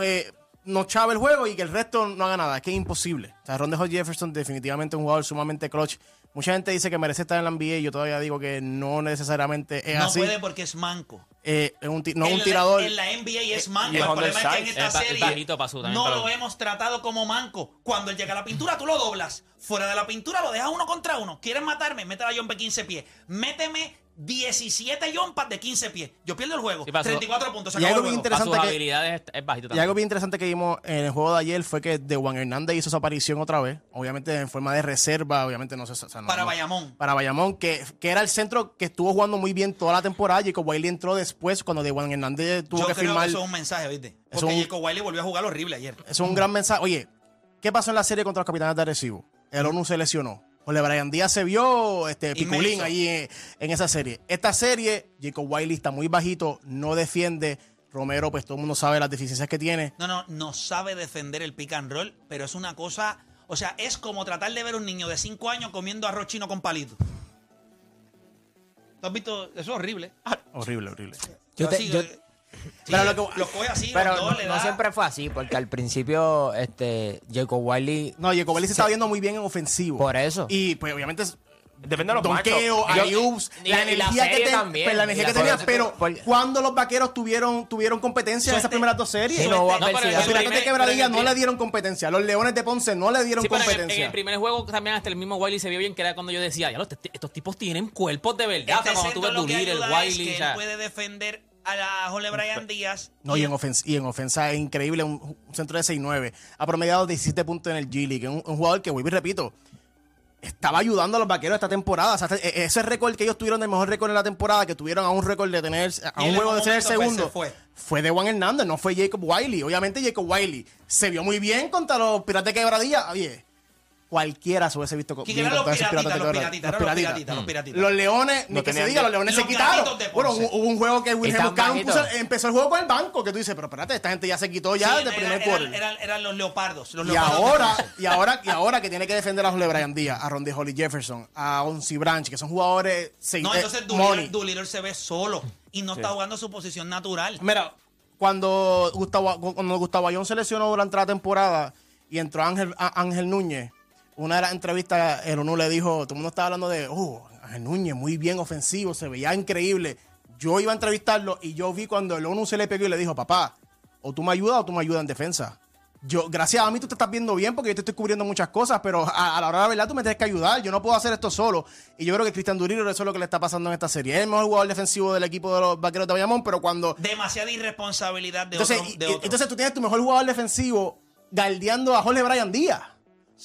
eh, nos chava el juego y que el resto no haga nada. Es que es imposible. O sea, Ron Jefferson definitivamente es un jugador sumamente clutch. Mucha gente dice que merece estar en la NBA y yo todavía digo que no necesariamente es no así. puede porque es manco. Eh, es un ti- no es en un la- tirador. En la NBA es manco. el problema es que en esta Es serie no para- lo hemos tratado como manco. Cuando él llega a la pintura, tú lo doblas. Fuera de la pintura lo dejas uno contra uno. ¿Quieres matarme? Mete la jump de 15 pies. Méteme 17 jumpas de 15 pies. Yo pierdo el juego. Sí, pasó. 34 puntos. Se Y algo bien sus interesante que- habilidades es, es bajito Y también. algo bien interesante que vimos en el juego de ayer fue que De Juan Hernández hizo su aparición otra vez. Obviamente en forma de reserva, obviamente no sé. o sea, no- Para no- Bayamón. Para Bayamón, que, que era el centro que estuvo jugando muy bien toda la temporada. Jacob Wiley entró después cuando De Juan Hernández tuvo Yo que creo firmar. que eso es un mensaje, ¿viste? Es Porque un- Jacob Wiley volvió a jugar horrible ayer. Eso es un gran mensaje. Oye, ¿qué pasó en la serie contra los capitanes de Arecibo? El ONU se lesionó. Jorge Brian Díaz se vio este, piculín allí en, en esa serie. Esta serie, Jacob Wiley está muy bajito, no defiende. Romero, pues todo el mundo sabe las deficiencias que tiene. No, no, no sabe defender el pick and roll, pero es una cosa. O sea, es como tratar de ver un niño de 5 años comiendo arroz chino con palito. ¿Tú has visto? Eso es horrible. Horrible, horrible. Yo te- Así, yo- sí, Pero lo que- los coge así, Pero los dos, no, le no da- siempre fue así, porque al principio este Jacob Wiley, No, Jacob Wiley se estaba viendo muy bien en ofensivo. por eso. Y pues obviamente es Depende de los donqueo, y- la energía que, ten- también, pues, la energía la que tenía, pero por- cuando los vaqueros tuvieron, tuvieron competencia en esas primeras dos series. Sí, no No. Los piratas de quebradilla no le dieron competencia. Los leones de Ponce no le dieron Sí, pero en el, en competencia. el primer juego también hasta el mismo Wiley se vio bien, que era cuando yo decía, ya, los, estos tipos tienen cuerpos de verdad. O Este sea, cuando tú centro ves lo que Dulir, el es Wiley, que o él sea, puede defender a la Jorge Brian Díaz. No, y en, ofens- y en ofensa es increíble, un, un centro de 6-9. Ha promediado 17 puntos en el G-League. Un, un jugador que, vuelvo y repito, estaba ayudando a los vaqueros esta temporada. O sea, este- e- ese récord que ellos tuvieron, el mejor récord en la temporada, que tuvieron a un récord de tener, a un juego de ser el segundo, se fue. fue de Juan Hernández, no fue Jacob Wiley. Obviamente Jacob Wiley se vio muy bien contra los Piratas de Quebradilla. Oye, cualquiera se hubiese visto co- ¿Quién eran los piratitas? Los piratitas, los piratitas, los piratitas. Los leones, ni No que se diga, los leones se quitaron. Bueno, hubo hubo un juego que Wilhelm Buchanan empezó el juego con el banco, que tú dices, pero espérate, esta gente ya se quitó ya Sí, desde el era- primer quarter. eran- eran los leopardos. Los Y leopardos ahora, *laughs* y ahora, y ahora que tiene que defender a Jorge Brian Díaz, a Ronde Holly Jefferson, a Onsi Branch, que son jugadores No, eh, entonces money. Doolittle, se ve solo y no está jugando su posición natural. Mira, cuando Gustavo, cuando Gustavo Ayón se lesionó durante la temporada y entró Ángel, Ángel Núñez, una de las entrevistas, el ONU le dijo, todo el mundo estaba hablando de, oh, Ángel Núñez, muy bien ofensivo, se veía increíble. Yo iba a entrevistarlo y yo vi cuando el ONU se le pegó y le dijo, papá, o tú me ayudas o tú me ayudas en defensa. Yo, gracias a mí tú te estás viendo bien porque yo te estoy cubriendo muchas cosas, pero a, a la hora de la verdad tú me tienes que ayudar. Yo no puedo hacer esto solo. Y yo creo que Cristian Duriro eso es lo que le está pasando en esta serie. Es el mejor jugador defensivo del equipo de los vaqueros de Bayamón, pero cuando Demasiada irresponsabilidad de entonces, otro. de otro. entonces tú tienes tu mejor jugador defensivo galdeando a Jorge Brian Díaz.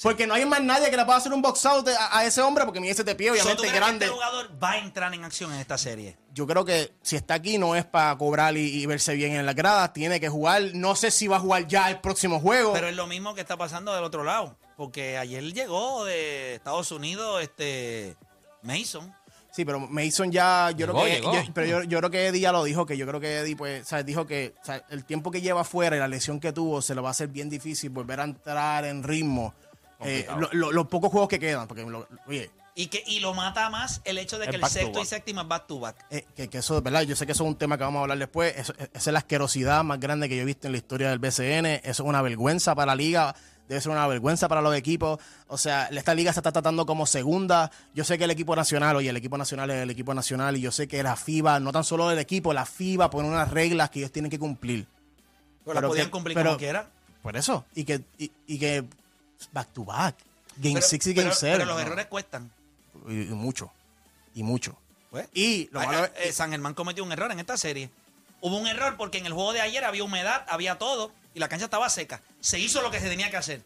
Porque no hay más nadie que le pueda hacer un box out a, a ese hombre, porque mide ese de pie, So, ¿tú obviamente que grande. este jugador va a entrar en acción en esta serie? Yo creo que si está aquí no es para cobrar y, y verse bien en las gradas, tiene que jugar. No sé si va a jugar ya el próximo juego. Pero es lo mismo que está pasando del otro lado. Porque ayer llegó de Estados Unidos este Mason. Sí, pero Mason ya, yo Llegó, creo que, yo- pero yo, yo creo que Eddie ya lo dijo, que yo creo que Eddie, pues, ¿sabes? dijo que o sea, el tiempo que lleva afuera y la lesión que tuvo se le va a hacer bien difícil volver a entrar en ritmo. Eh, Complicado. lo- lo- los pocos juegos que quedan, porque, lo- oye, Y, que, y lo mata más el hecho de que el sexto y back. séptimo es back to back. eh, que, que eso, ¿verdad? Yo sé que eso es un tema que vamos a hablar después. Eso- esa es la asquerosidad más grande que yo he visto en la historia del BCN. Eso es una vergüenza para la liga. Debe ser una vergüenza para los equipos. O sea, esta liga se está tratando como segunda. Yo sé que el equipo nacional, oye, el equipo nacional es el equipo nacional. Y yo sé que la FIBA, no tan solo el equipo, la FIBA pone unas reglas que ellos tienen que cumplir. Pero, la Pero podían que- cumplir pero- como quiera. Por eso. Y que, y, y que back to back. Game Pero, 6 y Game pero- 7. pero los errores cuestan. Y, y mucho. Y mucho. Pues, Y lo malo es- eh, San Germán cometió un error en esta serie. Hubo un error porque en el juego de ayer había humedad, había todo y la cancha estaba seca. Se hizo lo que se tenía que hacer.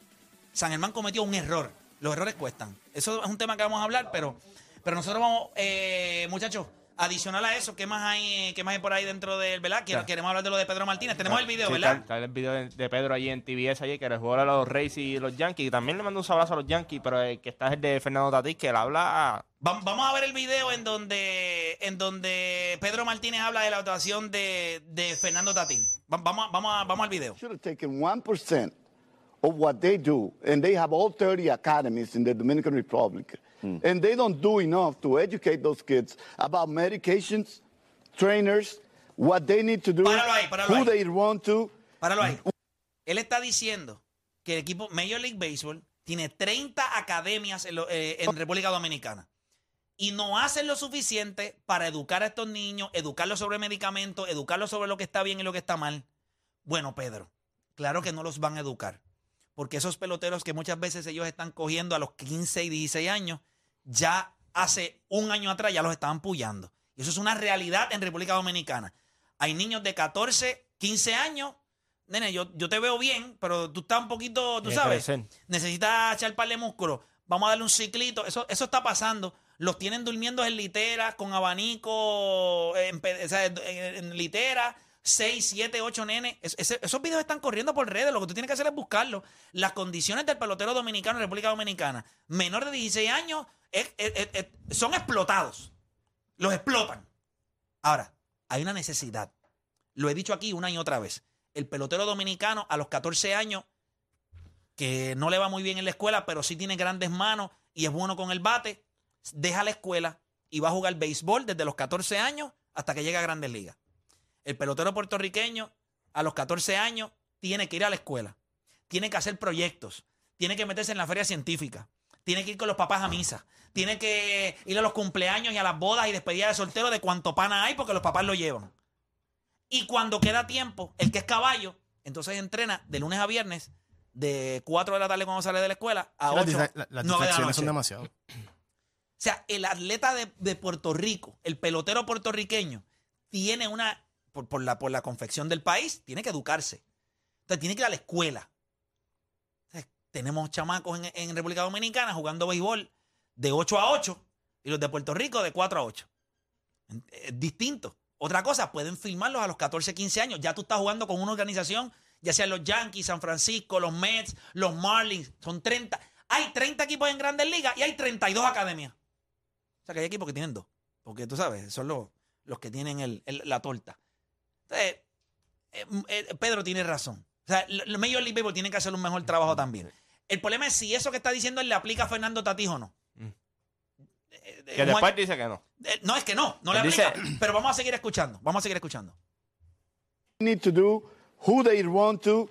San Germán cometió un error. Los errores cuestan. Eso es un tema que vamos a hablar, pero, pero nosotros vamos, eh, muchachos, adicional a eso, ¿qué más hay, qué más hay por ahí dentro del, ¿verdad? Quiero- Ya. Queremos hablar de lo de Pedro Martínez. Tenemos el video, Sí, ¿verdad? Está, está el video de, de Pedro allí en TBS ayer, que jugador de los Rays y los Yankees. Y también le mando un abrazo a los Yankees, pero el que está es el de Fernando Tatís, que él habla... Vam- Vamos a ver el video en donde, en donde Pedro Martínez habla de la actuación de, de Fernando Tatí. Va- Vamos, a- vamos, a- vamos al video. should have taken 1% of what they do, and they have all 30 academies in the Dominican Republic, and they don't do enough to educate those kids about medications, trainers, what they need to do, Páralo ahí, páralo who ahí. they run to. Páralo ahí. Él está diciendo que el equipo Major League Baseball tiene 30 academias en, lo- eh, en República Dominicana y no hacen lo suficiente para educar a estos niños, educarlos sobre medicamentos, educarlos sobre lo que está bien y lo que está mal. Bueno, Pedro, claro que no los van a educar, porque esos peloteros que muchas veces ellos están cogiendo a los 15 y 16 años, ya hace un año atrás ya los estaban puyando. Y eso es una realidad en República Dominicana. Hay niños de 14, 15 años. Nene, yo, yo te veo bien, pero tú estás un poquito, tú sabes, necesitas echar par de músculo. Vamos a darle un ciclito. Eso, eso está pasando. Los tienen durmiendo en litera, con abanico, en, en- en litera. 6, 7, 8 nenes. Es- esos videos están corriendo por redes. Lo que tú tienes que hacer es buscarlos. Las condiciones del pelotero dominicano en República Dominicana, menor de 16 años, son explotados. Los explotan. Ahora, hay una necesidad. Lo he dicho aquí una y otra vez. El pelotero dominicano a los 14 años, que no le va muy bien en la escuela, pero sí tiene grandes manos y es bueno con el bate, deja la escuela y va a jugar béisbol desde los 14 años hasta que llega a grandes ligas. El pelotero puertorriqueño a los 14 años tiene que ir a la escuela, tiene que hacer proyectos, tiene que meterse en la feria científica, tiene que ir con los papás a misa, tiene que ir a los cumpleaños y a las bodas y despedidas de soltero de cuánto pana hay porque los papás lo llevan. Y cuando queda tiempo, el que es caballo, entonces entrena de lunes a viernes, de 4 de la tarde cuando sale de la escuela a Las 8, disa- la- las 9 de la distracciones son demasiado. O sea, el atleta de, de Puerto Rico, el pelotero puertorriqueño, tiene una, por, por la, por la confección del país, tiene que educarse. Entonces tiene que ir a la escuela. Tenemos chamacos en, en República Dominicana jugando béisbol de 8 a 8 y los de Puerto Rico de 4 a 8. Es distinto. Otra cosa, pueden filmarlos a los 14, 15 años. Ya tú estás jugando con una organización, ya sean los Yankees, San Francisco, los Mets, los Marlins. Son 30. Hay 30 equipos en grandes ligas y hay 32 academias. O sea que hay equipos que tienen dos. Porque tú sabes, son los, los que tienen el- el- la torta. Entonces, eh, eh, Pedro tiene razón. O sea, los Major League Baseball tienen que hacer un mejor trabajo también. El problema es si eso que está diciendo él le aplica a Fernando Tatís o no. Eh, eh, Que Juan- después dice que no. eh, no, es que no, no le dice- aplica. Pero vamos a seguir escuchando. Vamos a seguir escuchando. need to do, who they run to.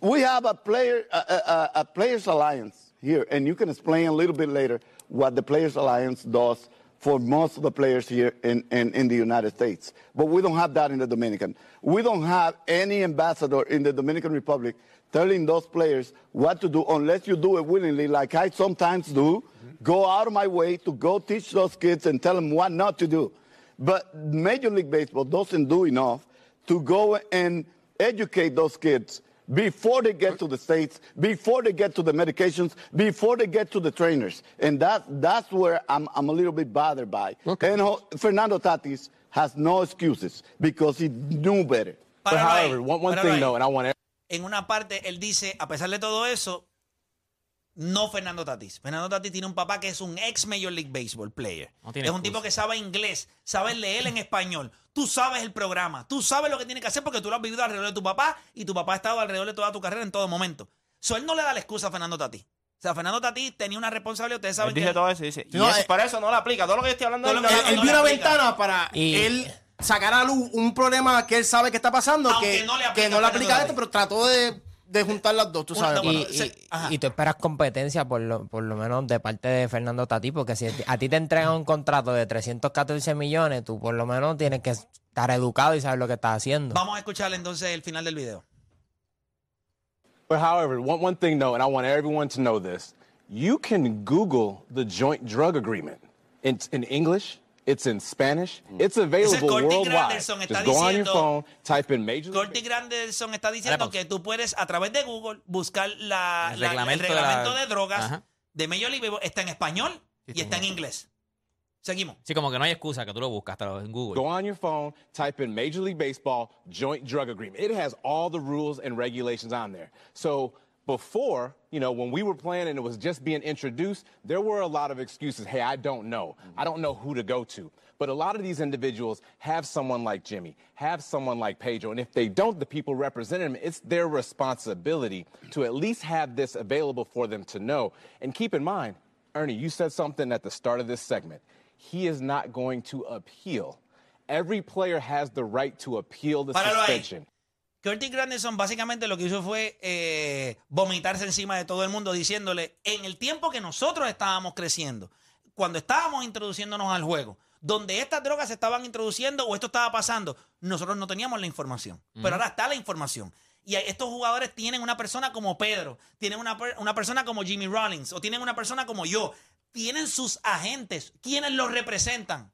We have a player, a, a, a players alliance here, and you can explain a little bit later what the players alliance does for most of the players here in, in, in the United States. But we don't have that in the Dominican. We don't have any ambassador in the Dominican Republic telling those players what to do unless you do it willingly, like I sometimes do. Mm-hmm. Go out of my way to go teach those kids and tell them what not to do. But Major League Baseball doesn't do enough to go and educate those kids before they get to the states, before they get to the medications, before they get to the trainers. And that, that's where I'm, I'm a little bit bothered by. And ho- Fernando Tatis has no excuses because he knew better. But however, one, one thing ahí. though, and I want En una parte, él dice, a pesar de todo eso, no Fernando Tatis. Fernando Tatis tiene un papá que es un ex Major League Baseball player. No tiene es un excusa. tipo que sabe inglés, sabe leer en español. Tú sabes el programa, tú sabes lo que tiene que hacer porque tú lo has vivido alrededor de tu papá y tu papá ha estado alrededor de toda tu carrera en todo momento. So, él no le da la excusa a Fernando Tatis. O sea, Fernando Tatis tenía una responsabilidad, ustedes saben Él que... todo eso y dice. y no, eso- eh, para eso no le aplica. Todo lo que yo estoy hablando él no que- no vio le una ventana para Y- él sacar a luz un problema que él sabe que está pasando, Aunque que no le que aplica no le a aplica esto, pero trató de, de juntar las dos, tú sabes. bueno, Y, se- y- tú esperas competencia por lo, por lo menos de parte de Fernando Tatí, porque si a ti te entregan un contrato de 314 millones, tú por lo menos tienes que estar educado y saber lo que estás haciendo. Vamos a escuchar entonces el final del video. But however, one, one thing though, and I want everyone to know this. You can Google the joint drug agreement. It's in English, it's in Spanish, mm. it's available Corti worldwide. Está Just go on your phone, type in Major League Corti Granderson está diciendo pausa. que tú puedes a través de Google buscar la, El la- reglamento el de la- reglamento de drogas Ajá. de Major League Baseball. Está en español y está en inglés. Seguimos. Sí, como que no hay excusa que tú lo buscas hasta en Google. Go on your phone, type in Major League Baseball joint drug agreement. It has all the rules and regulations on there. So before, you know, when we were playing and it was just being introduced, there were a lot of excuses. Hey, I don't know. I don't know who to go to. But a lot of these individuals have someone like Jimmy, have someone like Pedro, and if they don't, the people representing them, it's their responsibility to at least have this available for them to know. And keep in mind, Ernie, you said something at the start of this segment. He is not going to appeal. Every player has the right to appeal the ahí. Suspension. Curtis Granderson básicamente lo que hizo fue eh, vomitarse encima de todo el mundo diciéndole, en el tiempo que nosotros estábamos creciendo, cuando estábamos introduciéndonos al juego, donde estas drogas se estaban introduciendo o esto estaba pasando, nosotros no teníamos la información. Pero ahora está la información. Y estos jugadores tienen una persona como Pedro, tienen una, una persona como Jimmy Rollins, o tienen una persona como yo. Tienen sus agentes, quienes los representan.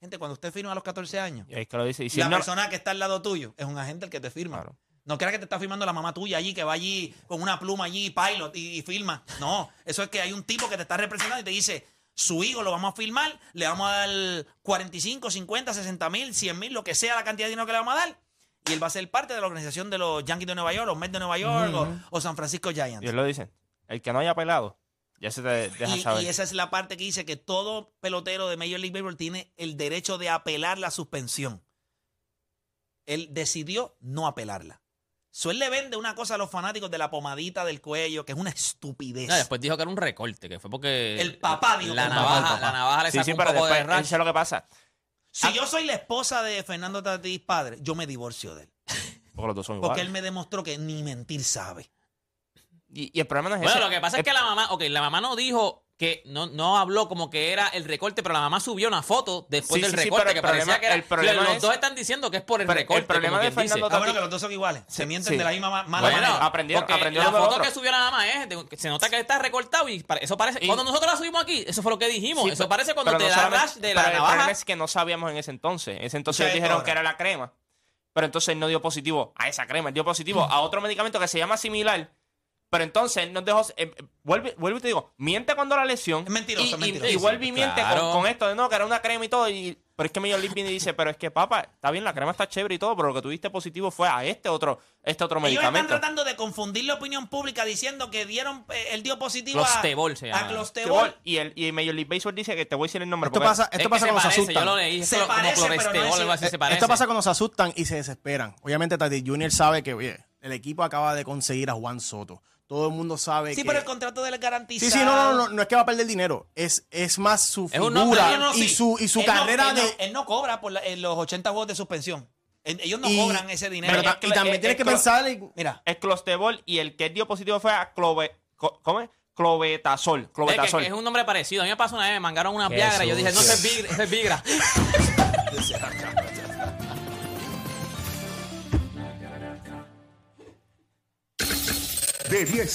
Gente, cuando usted firma a los 14 años, Y ahí es que lo dice. Y si la no- persona que está al lado tuyo es un agente el que te firma. Claro. No creas que te está firmando la mamá tuya allí, que va allí con una pluma allí, pilot, y, y firma. No, eso es que hay un tipo que te está representando y te dice, su hijo lo vamos a firmar, le vamos a dar 45, 50, 60 mil, 100 mil, lo que sea la cantidad de dinero que le vamos a dar. Y él va a ser parte de la organización de los Yankees de Nueva York, los Mets de Nueva York o, o San Francisco Giants. y él lo dice. El que no haya pelado, ya se te deja Y, saber. y esa es la parte que dice que todo pelotero de Major League Baseball tiene el derecho de apelar la suspensión. Él decidió no apelarla. So, él le vende una cosa a los fanáticos de la pomadita del cuello, que es una estupidez. No, después dijo que era un recorte, que fue porque. El papá dijo la que navaja, papá. La navaja le Sí, sacó sí, un pero poco después, lo que pasa. si yo soy la esposa de Fernando Tatís padre, yo me divorcio de él. Porque los dos son Porque iguales. él me demostró que ni mentir sabe. Y, y el problema no es Bueno, ese. lo que pasa es que la mamá, ok, la mamá no dijo que no, no habló como que era el recorte, pero la mamá subió una foto después Sí, del sí, recorte que parecía que era. el problema los es- dos están diciendo que es por el Pero el recorte. problema de quien dice. Fernando Ah, bueno, que los dos son iguales. Se mienten sí. de la misma ma- mala Bueno, manera. aprendieron, Porque aprendieron la foto otro. que subió la mamá es, de- se nota que está recortado y para- eso parece. Y- cuando nosotros la subimos aquí, eso fue lo que dijimos. Sí, eso pero- parece cuando te no da rash de la pero El problema navaja. es que no sabíamos en ese entonces. En ese entonces ellos dijeron que era la crema. Pero entonces él no dio positivo a esa crema. Él dio positivo a otro medicamento que se llama similar. Pero entonces él nos dejó. eh, eh, vuelve, vuelve y te digo, miente cuando la lesión. Es mentiroso, y, es y- mentiroso. Y, vuelve y miente Claro. con, con esto de no, que era una crema y todo. Y, pero es que Major League viene y dice, pero es que papá, está bien, la crema está chévere y todo, pero lo que tuviste positivo fue a este otro, este otro Ellos están medicamento. tratando de confundir la opinión pública diciendo que dieron, eh, él dio positivo a, Clostebol se a llama. Clostebol. Y el y Major League Baseball dice que te voy a decir el nombre. Esto pasa, Es esto pasa se cuando se parece, asustan. Yo lo leí. es Se como- como parece, pero no clorestebol, es- algo así se parece. Esto pasa cuando se asustan y se desesperan. Obviamente Tati Junior sabe que, oye, el equipo acaba de conseguir a Juan Soto. Todo el mundo sabe Sí, que... pero el contrato de él es garantizado. Sí, sí, no, no, no, no es que va a perder dinero. Es, es más su Es un figura No, no, y sí. su, y su Él no- carrera él no- de... él no cobra por la- en los 80 juegos de suspensión. Ellos no y- cobran ese dinero. pero ta- Es que- y también es- tienes es que que- pensar... en- Mira, es clostebol y el que dio positivo fue a clove, co- ¿cómo es? clobetasol. Es, que- clobetasol. que es un nombre parecido. A mí me pasó una vez, me mangaron una Viagra y yo dije, no, eso es Vigra. Eso es Vigra. *laughs* De 10